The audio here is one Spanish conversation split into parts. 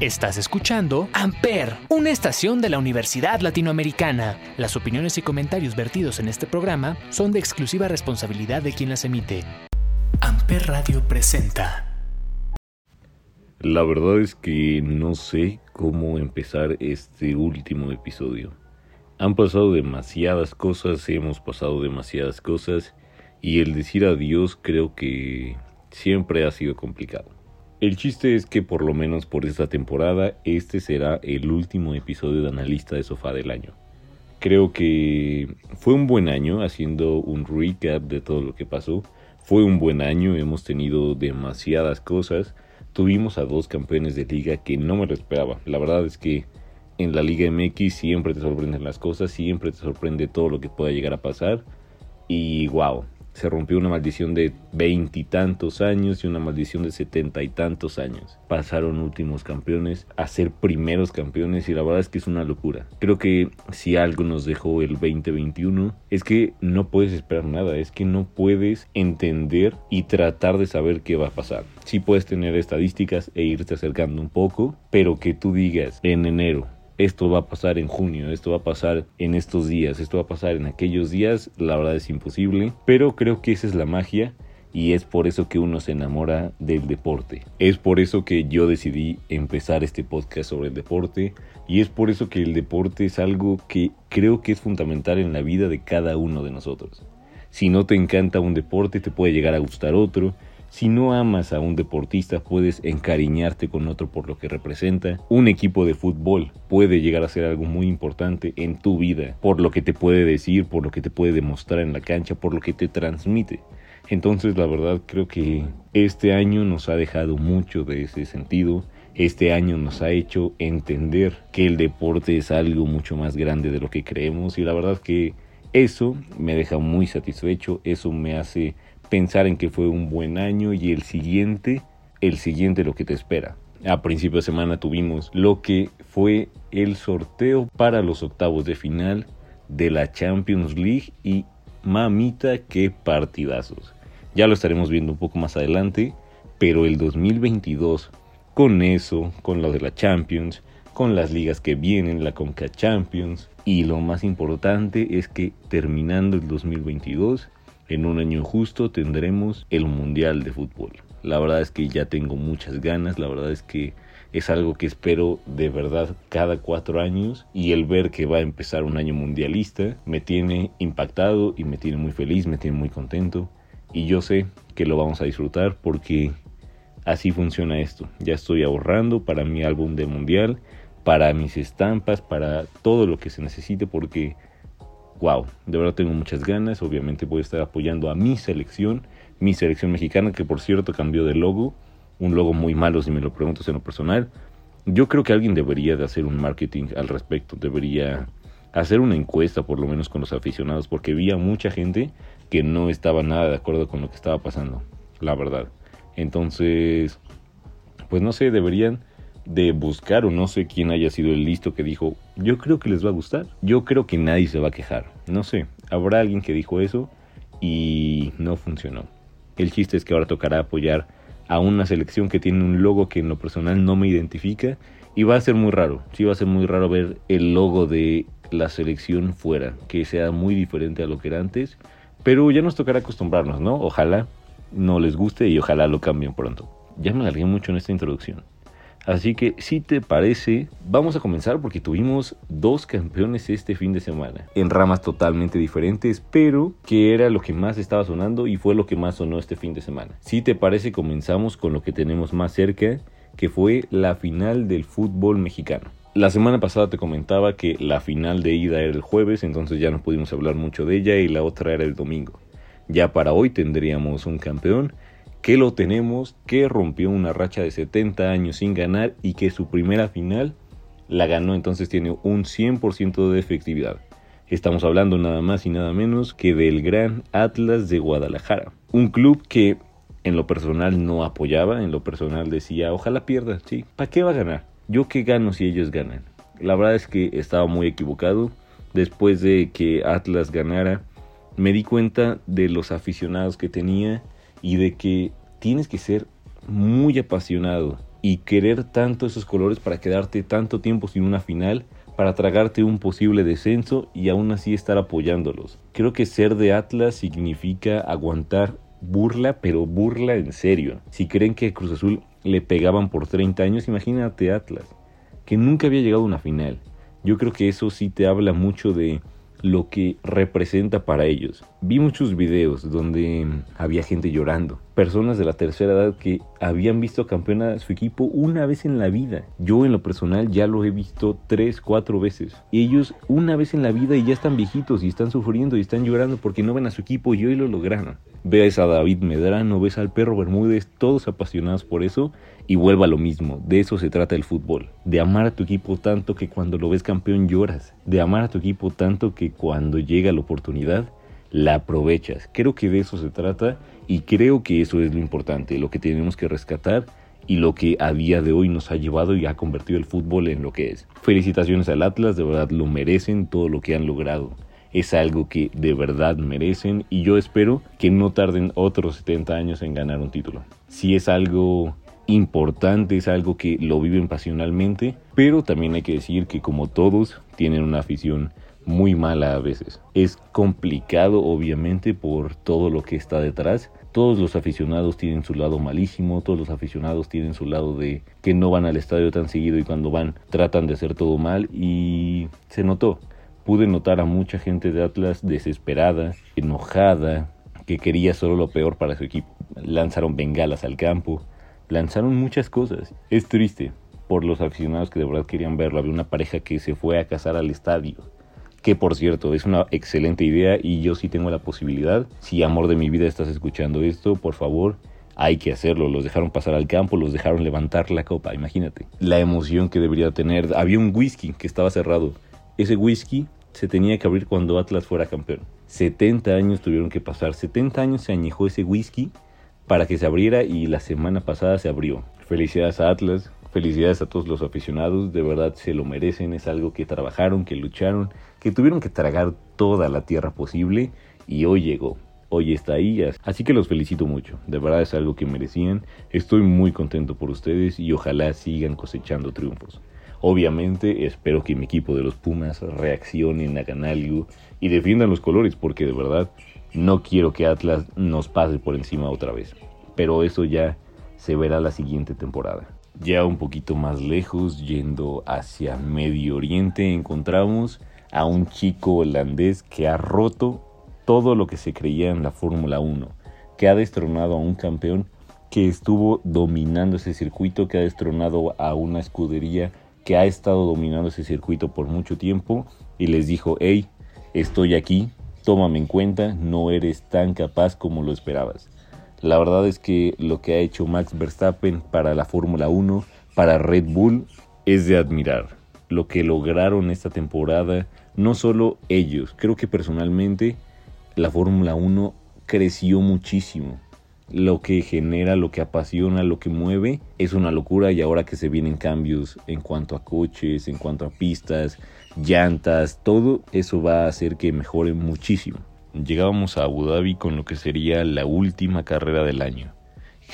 Estás escuchando Amper, una estación de la Universidad Latinoamericana. Las opiniones y comentarios vertidos en este programa son de exclusiva responsabilidad de quien las emite. Amper Radio presenta. La verdad es que no sé cómo empezar este último episodio. Han pasado demasiadas cosas, hemos pasado demasiadas cosas y el decir adiós creo que siempre ha sido complicado. El chiste es que por lo menos por esta temporada este será el último episodio de Analista de Sofá del año. Creo que fue un buen año haciendo un recap de todo lo que pasó. Fue un buen año, hemos tenido demasiadas cosas. Tuvimos a dos campeones de liga que no me lo esperaba. La verdad es que en la Liga MX siempre te sorprenden las cosas, siempre te sorprende todo lo que pueda llegar a pasar. Y wow, se rompió una maldición de veintitantos años y una maldición de setenta y tantos años. Pasaron últimos campeones a ser primeros campeones y la verdad es que es una locura. Creo que si algo nos dejó el 2021 es que no puedes esperar nada, es que no puedes entender y tratar de saber qué va a pasar. Sí puedes tener estadísticas e irte acercando un poco, pero que tú digas en enero esto va a pasar en junio, esto va a pasar en estos días, esto va a pasar en aquellos días, la verdad es imposible, pero creo que esa es la magia y es por eso que uno se enamora del deporte. Es por eso que yo decidí empezar este podcast sobre el deporte y es por eso que el deporte es algo que creo que es fundamental en la vida de cada uno de nosotros. Si no te encanta un deporte, te puede llegar a gustar otro, si no amas a un deportista, puedes encariñarte con otro por lo que representa. Un equipo de fútbol puede llegar a ser algo muy importante en tu vida, por lo que te puede decir, por lo que te puede demostrar en la cancha, por lo que te transmite. Entonces, la verdad, creo que este año nos ha dejado mucho de ese sentido. Este año nos ha hecho entender que el deporte es algo mucho más grande de lo que creemos y la verdad que eso me deja muy satisfecho, eso me hace pensar en que fue un buen año y el siguiente, el siguiente lo que te espera. A principio de semana tuvimos lo que fue el sorteo para los octavos de final de la Champions League y mamita qué partidazos. Ya lo estaremos viendo un poco más adelante, pero el 2022 con eso, con lo de la Champions, con las ligas que vienen, la Conca Champions y lo más importante es que terminando el 2022 en un año justo tendremos el Mundial de Fútbol. La verdad es que ya tengo muchas ganas, la verdad es que es algo que espero de verdad cada cuatro años y el ver que va a empezar un año mundialista me tiene impactado y me tiene muy feliz, me tiene muy contento y yo sé que lo vamos a disfrutar porque así funciona esto. Ya estoy ahorrando para mi álbum de mundial, para mis estampas, para todo lo que se necesite porque wow, de verdad tengo muchas ganas. Obviamente voy a estar apoyando a mi selección, mi selección mexicana, que por cierto cambió de logo, un logo muy malo si me lo preguntas en lo personal. Yo creo que alguien debería de hacer un marketing al respecto, debería hacer una encuesta por lo menos con los aficionados, porque había mucha gente que no estaba nada de acuerdo con lo que estaba pasando, la verdad. Entonces, pues no sé, deberían de buscar o no sé quién haya sido el listo que dijo, yo creo que les va a gustar, yo creo que nadie se va a quejar, no sé, habrá alguien que dijo eso y no funcionó. El chiste es que ahora tocará apoyar a una selección que tiene un logo que en lo personal no me identifica y va a ser muy raro, sí va a ser muy raro ver el logo de la selección fuera, que sea muy diferente a lo que era antes, pero ya nos tocará acostumbrarnos, ¿no? Ojalá no les guste y ojalá lo cambien pronto. Ya me alargué mucho en esta introducción. Así que si te parece, vamos a comenzar porque tuvimos dos campeones este fin de semana, en ramas totalmente diferentes, pero que era lo que más estaba sonando y fue lo que más sonó este fin de semana. Si te parece, comenzamos con lo que tenemos más cerca, que fue la final del fútbol mexicano. La semana pasada te comentaba que la final de ida era el jueves, entonces ya no pudimos hablar mucho de ella y la otra era el domingo. Ya para hoy tendríamos un campeón que lo tenemos, que rompió una racha de 70 años sin ganar y que su primera final la ganó, entonces tiene un 100% de efectividad. Estamos hablando nada más y nada menos que del Gran Atlas de Guadalajara, un club que en lo personal no apoyaba, en lo personal decía, ojalá pierda, sí, ¿para qué va a ganar? Yo qué gano si ellos ganan. La verdad es que estaba muy equivocado. Después de que Atlas ganara, me di cuenta de los aficionados que tenía y de que tienes que ser muy apasionado y querer tanto esos colores para quedarte tanto tiempo sin una final, para tragarte un posible descenso y aún así estar apoyándolos. Creo que ser de Atlas significa aguantar burla, pero burla en serio. Si creen que Cruz Azul le pegaban por 30 años, imagínate Atlas, que nunca había llegado a una final. Yo creo que eso sí te habla mucho de lo que representa para ellos. Vi muchos videos donde había gente llorando, personas de la tercera edad que habían visto campeón a su equipo una vez en la vida. Yo en lo personal ya lo he visto tres, cuatro veces. Y ellos una vez en la vida y ya están viejitos y están sufriendo y están llorando porque no ven a su equipo y hoy lo lograron. Ves a David Medrano, ves al perro Bermúdez, todos apasionados por eso y vuelva lo mismo. De eso se trata el fútbol. De amar a tu equipo tanto que cuando lo ves campeón lloras. De amar a tu equipo tanto que cuando llega la oportunidad la aprovechas. Creo que de eso se trata y creo que eso es lo importante, lo que tenemos que rescatar y lo que a día de hoy nos ha llevado y ha convertido el fútbol en lo que es. Felicitaciones al Atlas, de verdad lo merecen todo lo que han logrado. Es algo que de verdad merecen y yo espero que no tarden otros 70 años en ganar un título. Si es algo importante, es algo que lo viven pasionalmente, pero también hay que decir que como todos tienen una afición muy mala a veces. Es complicado obviamente por todo lo que está detrás. Todos los aficionados tienen su lado malísimo, todos los aficionados tienen su lado de que no van al estadio tan seguido y cuando van tratan de hacer todo mal y se notó. Pude notar a mucha gente de Atlas desesperada, enojada, que quería solo lo peor para su equipo. Lanzaron bengalas al campo, lanzaron muchas cosas. Es triste por los aficionados que de verdad querían verlo. Había una pareja que se fue a casar al estadio que por cierto es una excelente idea y yo sí tengo la posibilidad. Si amor de mi vida estás escuchando esto, por favor, hay que hacerlo. Los dejaron pasar al campo, los dejaron levantar la copa, imagínate. La emoción que debería tener. Había un whisky que estaba cerrado. Ese whisky se tenía que abrir cuando Atlas fuera campeón. 70 años tuvieron que pasar. 70 años se añejó ese whisky para que se abriera y la semana pasada se abrió. Felicidades a Atlas, Felicidades a todos los aficionados, de verdad se lo merecen, es algo que trabajaron, que lucharon, que tuvieron que tragar toda la tierra posible y hoy llegó, hoy está ahí, así que los felicito mucho, de verdad es algo que merecían, estoy muy contento por ustedes y ojalá sigan cosechando triunfos. Obviamente espero que mi equipo de los Pumas reaccionen, hagan algo y defiendan los colores porque de verdad no quiero que Atlas nos pase por encima otra vez, pero eso ya se verá la siguiente temporada. Ya un poquito más lejos, yendo hacia Medio Oriente, encontramos a un chico holandés que ha roto todo lo que se creía en la Fórmula 1, que ha destronado a un campeón que estuvo dominando ese circuito, que ha destronado a una escudería que ha estado dominando ese circuito por mucho tiempo y les dijo, hey, estoy aquí, tómame en cuenta, no eres tan capaz como lo esperabas. La verdad es que lo que ha hecho Max Verstappen para la Fórmula 1, para Red Bull, es de admirar. Lo que lograron esta temporada, no solo ellos, creo que personalmente la Fórmula 1 creció muchísimo. Lo que genera, lo que apasiona, lo que mueve, es una locura y ahora que se vienen cambios en cuanto a coches, en cuanto a pistas, llantas, todo eso va a hacer que mejore muchísimo llegábamos a Abu Dhabi con lo que sería la última carrera del año.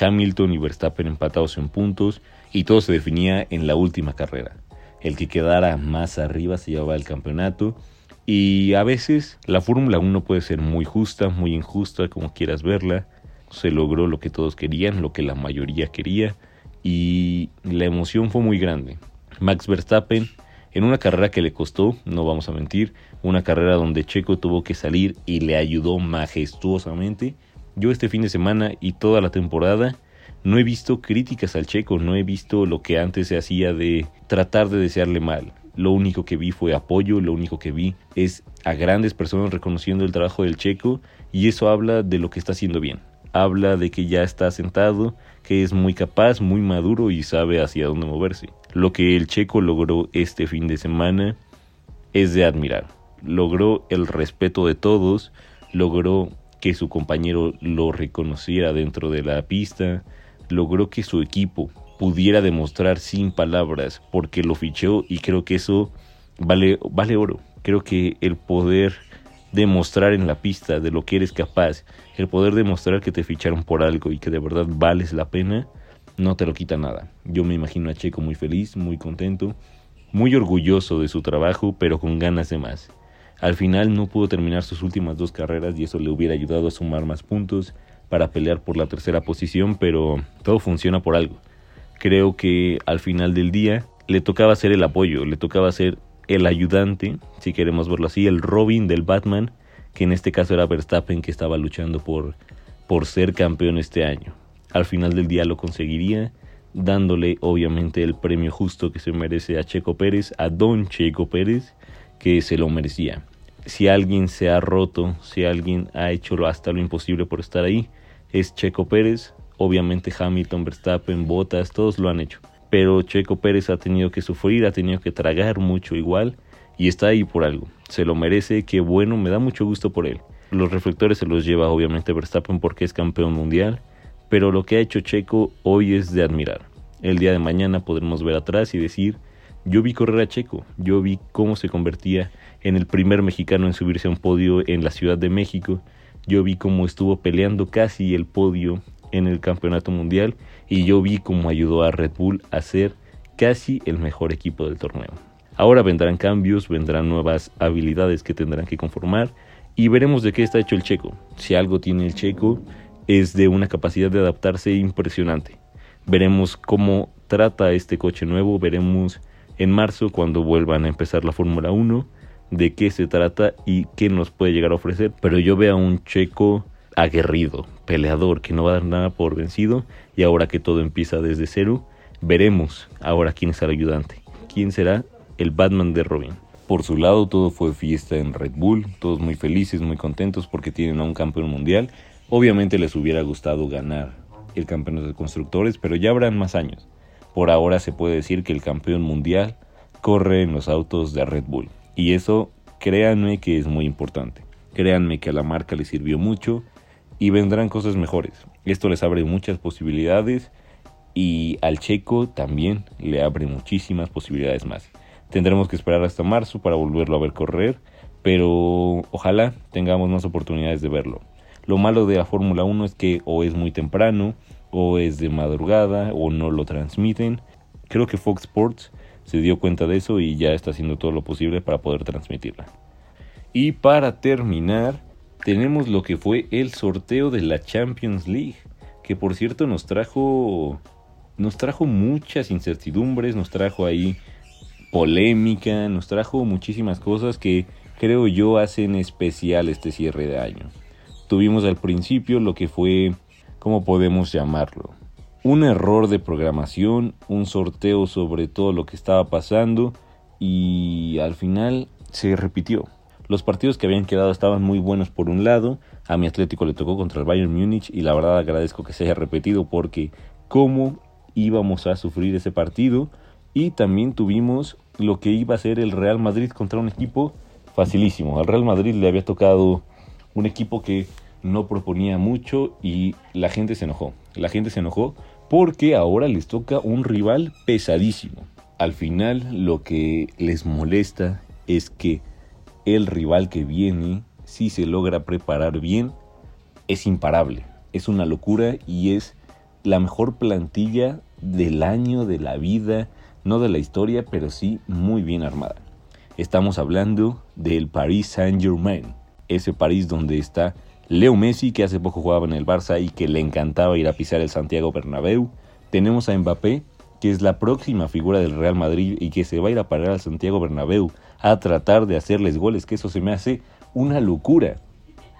Hamilton y Verstappen empatados en puntos y todo se definía en la última carrera. El que quedara más arriba se llevaba el campeonato y a veces la Fórmula 1 puede ser muy justa, muy injusta, como quieras verla. Se logró lo que todos querían, lo que la mayoría quería y la emoción fue muy grande. Max Verstappen en una carrera que le costó, no vamos a mentir, una carrera donde Checo tuvo que salir y le ayudó majestuosamente. Yo este fin de semana y toda la temporada no he visto críticas al Checo, no he visto lo que antes se hacía de tratar de desearle mal. Lo único que vi fue apoyo, lo único que vi es a grandes personas reconociendo el trabajo del Checo y eso habla de lo que está haciendo bien. Habla de que ya está sentado, que es muy capaz, muy maduro y sabe hacia dónde moverse. Lo que el checo logró este fin de semana es de admirar. Logró el respeto de todos, logró que su compañero lo reconociera dentro de la pista, logró que su equipo pudiera demostrar sin palabras porque lo fichó y creo que eso vale, vale oro. Creo que el poder demostrar en la pista de lo que eres capaz, el poder demostrar que te ficharon por algo y que de verdad vales la pena, no te lo quita nada. Yo me imagino a Checo muy feliz, muy contento, muy orgulloso de su trabajo, pero con ganas de más. Al final no pudo terminar sus últimas dos carreras y eso le hubiera ayudado a sumar más puntos para pelear por la tercera posición, pero todo funciona por algo. Creo que al final del día le tocaba ser el apoyo, le tocaba ser el ayudante, si queremos verlo así, el Robin del Batman, que en este caso era Verstappen que estaba luchando por, por ser campeón este año. Al final del día lo conseguiría, dándole obviamente el premio justo que se merece a Checo Pérez, a Don Checo Pérez, que se lo merecía. Si alguien se ha roto, si alguien ha hecho hasta lo imposible por estar ahí, es Checo Pérez. Obviamente Hamilton, Verstappen, Bottas, todos lo han hecho. Pero Checo Pérez ha tenido que sufrir, ha tenido que tragar mucho igual y está ahí por algo. Se lo merece, qué bueno, me da mucho gusto por él. Los reflectores se los lleva obviamente Verstappen porque es campeón mundial, pero lo que ha hecho Checo hoy es de admirar. El día de mañana podremos ver atrás y decir, yo vi correr a Checo, yo vi cómo se convertía en el primer mexicano en subirse a un podio en la Ciudad de México, yo vi cómo estuvo peleando casi el podio en el campeonato mundial y yo vi cómo ayudó a Red Bull a ser casi el mejor equipo del torneo. Ahora vendrán cambios, vendrán nuevas habilidades que tendrán que conformar y veremos de qué está hecho el checo. Si algo tiene el checo es de una capacidad de adaptarse impresionante. Veremos cómo trata este coche nuevo, veremos en marzo cuando vuelvan a empezar la Fórmula 1 de qué se trata y qué nos puede llegar a ofrecer. Pero yo veo a un checo aguerrido, peleador, que no va a dar nada por vencido y ahora que todo empieza desde cero, veremos ahora quién es el ayudante. ¿Quién será el Batman de Robin? Por su lado todo fue fiesta en Red Bull, todos muy felices, muy contentos porque tienen a un campeón mundial. Obviamente les hubiera gustado ganar el campeonato de constructores, pero ya habrán más años. Por ahora se puede decir que el campeón mundial corre en los autos de Red Bull. Y eso, créanme que es muy importante. Créanme que a la marca le sirvió mucho y vendrán cosas mejores. Esto les abre muchas posibilidades y al checo también le abre muchísimas posibilidades más. Tendremos que esperar hasta marzo para volverlo a ver correr, pero ojalá tengamos más oportunidades de verlo. Lo malo de la Fórmula 1 es que o es muy temprano, o es de madrugada, o no lo transmiten. Creo que Fox Sports se dio cuenta de eso y ya está haciendo todo lo posible para poder transmitirla. Y para terminar, tenemos lo que fue el sorteo de la Champions League, que por cierto nos trajo nos trajo muchas incertidumbres, nos trajo ahí polémica, nos trajo muchísimas cosas que creo yo hacen especial este cierre de año. Tuvimos al principio lo que fue, ¿cómo podemos llamarlo? Un error de programación, un sorteo sobre todo lo que estaba pasando y al final se repitió. Los partidos que habían quedado estaban muy buenos por un lado, a mi Atlético le tocó contra el Bayern Múnich y la verdad agradezco que se haya repetido porque cómo íbamos a sufrir ese partido y también tuvimos lo que iba a ser el Real Madrid contra un equipo facilísimo. Al Real Madrid le había tocado un equipo que no proponía mucho y la gente se enojó. La gente se enojó porque ahora les toca un rival pesadísimo. Al final lo que les molesta es que el rival que viene, si se logra preparar bien, es imparable. Es una locura y es la mejor plantilla del año, de la vida, no de la historia, pero sí muy bien armada. Estamos hablando del Paris Saint-Germain, ese París donde está Leo Messi, que hace poco jugaba en el Barça y que le encantaba ir a pisar el Santiago Bernabéu. Tenemos a Mbappé, que es la próxima figura del Real Madrid y que se va a ir a parar al Santiago Bernabéu a tratar de hacerles goles, que eso se me hace una locura.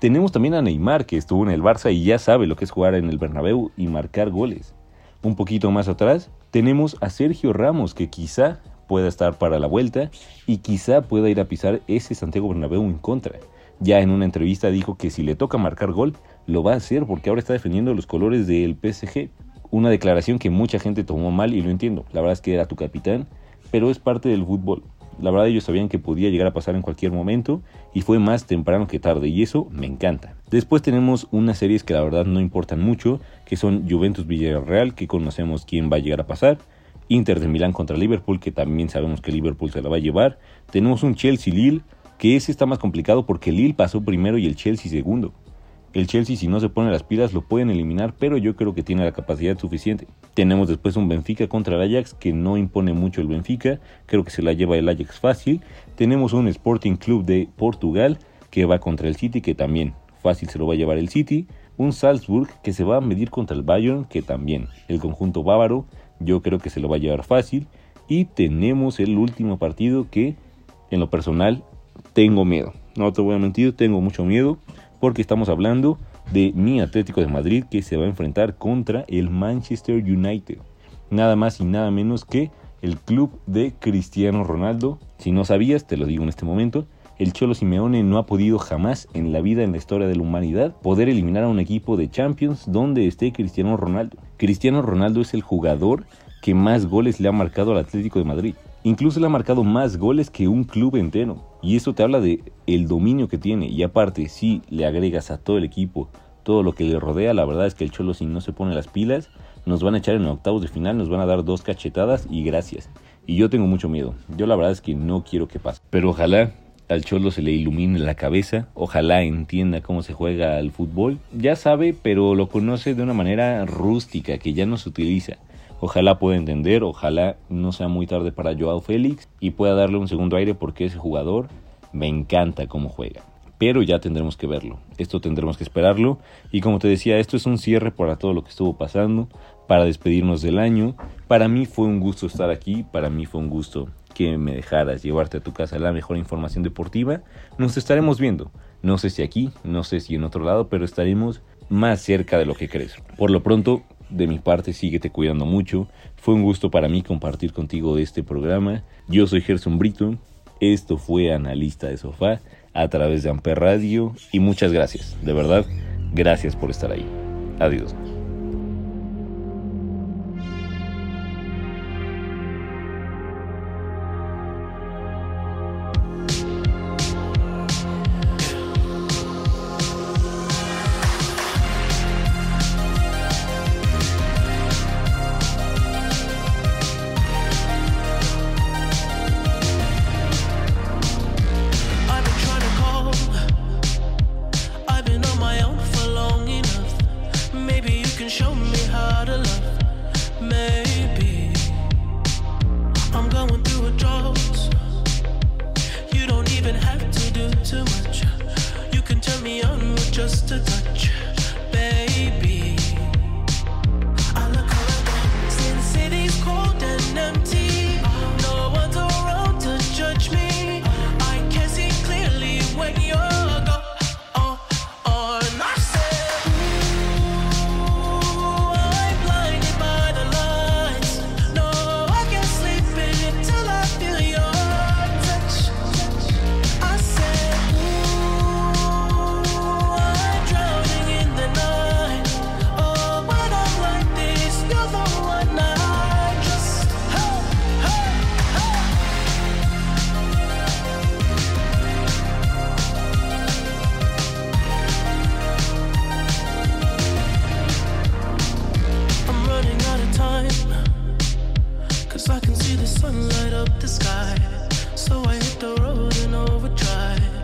Tenemos también a Neymar, que estuvo en el Barça y ya sabe lo que es jugar en el Bernabéu y marcar goles. Un poquito más atrás tenemos a Sergio Ramos, que quizá pueda estar para la vuelta y quizá pueda ir a pisar ese Santiago Bernabéu en contra. Ya en una entrevista dijo que si le toca marcar gol, lo va a hacer porque ahora está defendiendo los colores del PSG. Una declaración que mucha gente tomó mal y lo entiendo. La verdad es que era tu capitán, pero es parte del fútbol. La verdad ellos sabían que podía llegar a pasar en cualquier momento y fue más temprano que tarde y eso me encanta. Después tenemos unas series que la verdad no importan mucho, que son Juventus Villarreal, que conocemos quién va a llegar a pasar, Inter de Milán contra Liverpool, que también sabemos que Liverpool se la va a llevar, tenemos un Chelsea Lille, que ese está más complicado porque Lille pasó primero y el Chelsea segundo. El Chelsea si no se pone las pilas lo pueden eliminar, pero yo creo que tiene la capacidad suficiente. Tenemos después un Benfica contra el Ajax que no impone mucho el Benfica, creo que se la lleva el Ajax fácil. Tenemos un Sporting Club de Portugal que va contra el City que también fácil se lo va a llevar el City. Un Salzburg que se va a medir contra el Bayern que también el conjunto bávaro yo creo que se lo va a llevar fácil. Y tenemos el último partido que en lo personal tengo miedo. No te voy a mentir, tengo mucho miedo porque estamos hablando de mi Atlético de Madrid que se va a enfrentar contra el Manchester United. Nada más y nada menos que el club de Cristiano Ronaldo. Si no sabías, te lo digo en este momento, el Cholo Simeone no ha podido jamás en la vida, en la historia de la humanidad, poder eliminar a un equipo de Champions donde esté Cristiano Ronaldo. Cristiano Ronaldo es el jugador que más goles le ha marcado al Atlético de Madrid. Incluso le ha marcado más goles que un club entero. Y eso te habla de el dominio que tiene. Y aparte, si le agregas a todo el equipo todo lo que le rodea, la verdad es que el Cholo si no se pone las pilas, nos van a echar en octavos de final, nos van a dar dos cachetadas y gracias. Y yo tengo mucho miedo. Yo la verdad es que no quiero que pase. Pero ojalá al Cholo se le ilumine la cabeza, ojalá entienda cómo se juega al fútbol. Ya sabe, pero lo conoce de una manera rústica que ya no se utiliza. Ojalá pueda entender, ojalá no sea muy tarde para Joao Félix y pueda darle un segundo aire porque ese jugador me encanta cómo juega. Pero ya tendremos que verlo, esto tendremos que esperarlo y como te decía, esto es un cierre para todo lo que estuvo pasando, para despedirnos del año. Para mí fue un gusto estar aquí, para mí fue un gusto que me dejaras llevarte a tu casa la mejor información deportiva. Nos estaremos viendo, no sé si aquí, no sé si en otro lado, pero estaremos más cerca de lo que crees. Por lo pronto, de mi parte, síguete cuidando mucho. Fue un gusto para mí compartir contigo este programa. Yo soy Gerson Brito. Esto fue Analista de Sofá a través de Amper Radio. Y muchas gracias. De verdad, gracias por estar ahí. Adiós. ones light up the sky. So I hit the road in overdrive.